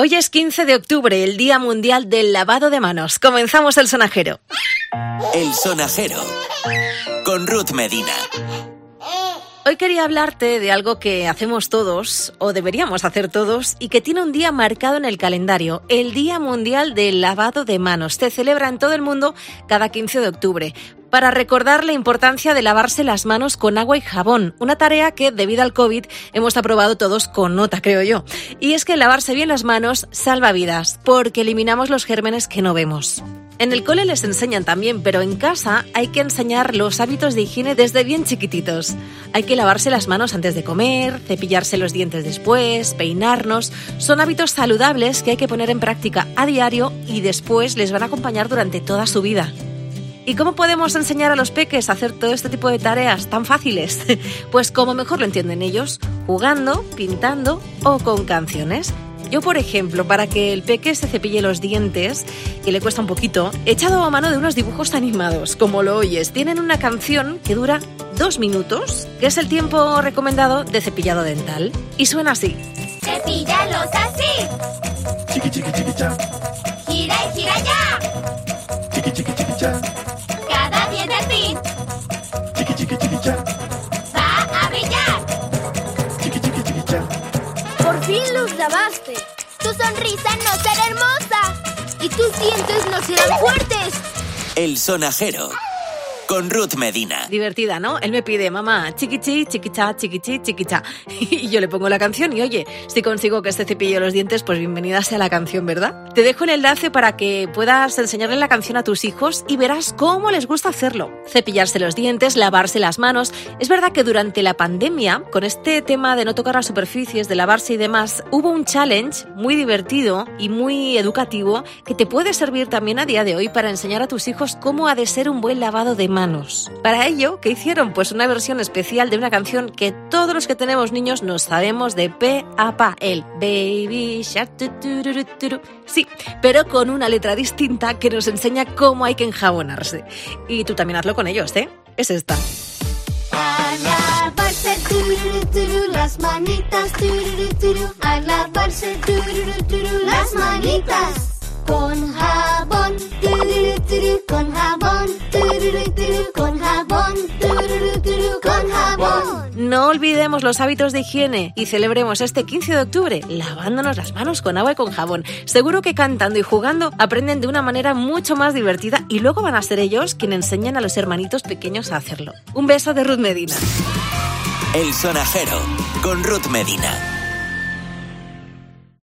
Hoy es 15 de octubre, el Día Mundial del Lavado de Manos. Comenzamos el sonajero. El sonajero con Ruth Medina. Hoy quería hablarte de algo que hacemos todos, o deberíamos hacer todos, y que tiene un día marcado en el calendario, el Día Mundial del Lavado de Manos. Se celebra en todo el mundo cada 15 de octubre para recordar la importancia de lavarse las manos con agua y jabón, una tarea que debido al COVID hemos aprobado todos con nota, creo yo. Y es que lavarse bien las manos salva vidas, porque eliminamos los gérmenes que no vemos. En el cole les enseñan también, pero en casa hay que enseñar los hábitos de higiene desde bien chiquititos. Hay que lavarse las manos antes de comer, cepillarse los dientes después, peinarnos. Son hábitos saludables que hay que poner en práctica a diario y después les van a acompañar durante toda su vida. ¿Y cómo podemos enseñar a los peques a hacer todo este tipo de tareas tan fáciles? Pues como mejor lo entienden ellos, jugando, pintando o con canciones. Yo, por ejemplo, para que el peque se cepille los dientes, que le cuesta un poquito, he echado a mano de unos dibujos animados, como lo oyes. Tienen una canción que dura dos minutos, que es el tiempo recomendado de cepillado dental. Y suena así. Cepíllalos así. Chiqui chiqui chiqui cha, Gira y gira ya. chiqui chiqui chiqui cha, Tu sonrisa no será hermosa. Y tus dientes no serán fuertes. El sonajero con Ruth Medina. Divertida, ¿no? Él me pide, mamá, chiquichi, chiquicha, chiquichi, chiquicha. Y yo le pongo la canción y oye, si consigo que este cepillo los dientes, pues bienvenida sea la canción, ¿verdad? Te dejo el enlace para que puedas enseñarle la canción a tus hijos y verás cómo les gusta hacerlo. Cepillarse los dientes, lavarse las manos. Es verdad que durante la pandemia, con este tema de no tocar las superficies, de lavarse y demás, hubo un challenge muy divertido y muy educativo que te puede servir también a día de hoy para enseñar a tus hijos cómo ha de ser un buen lavado de manos. Para ello, ¿qué hicieron? Pues una versión especial de una canción que todos los que tenemos niños nos sabemos de pe a pa, el Baby Shark. Sí, pero con una letra distinta que nos enseña cómo hay que enjabonarse. Y tú también hazlo con ellos, ¿eh? Es esta. Las manitas, lavarse, las manitas. Con jabón, con jabón, con jabón, con jabón. No olvidemos los hábitos de higiene y celebremos este 15 de octubre lavándonos las manos con agua y con jabón. Seguro que cantando y jugando aprenden de una manera mucho más divertida y luego van a ser ellos quienes enseñan a los hermanitos pequeños a hacerlo. Un beso de Ruth Medina. El sonajero con Ruth Medina.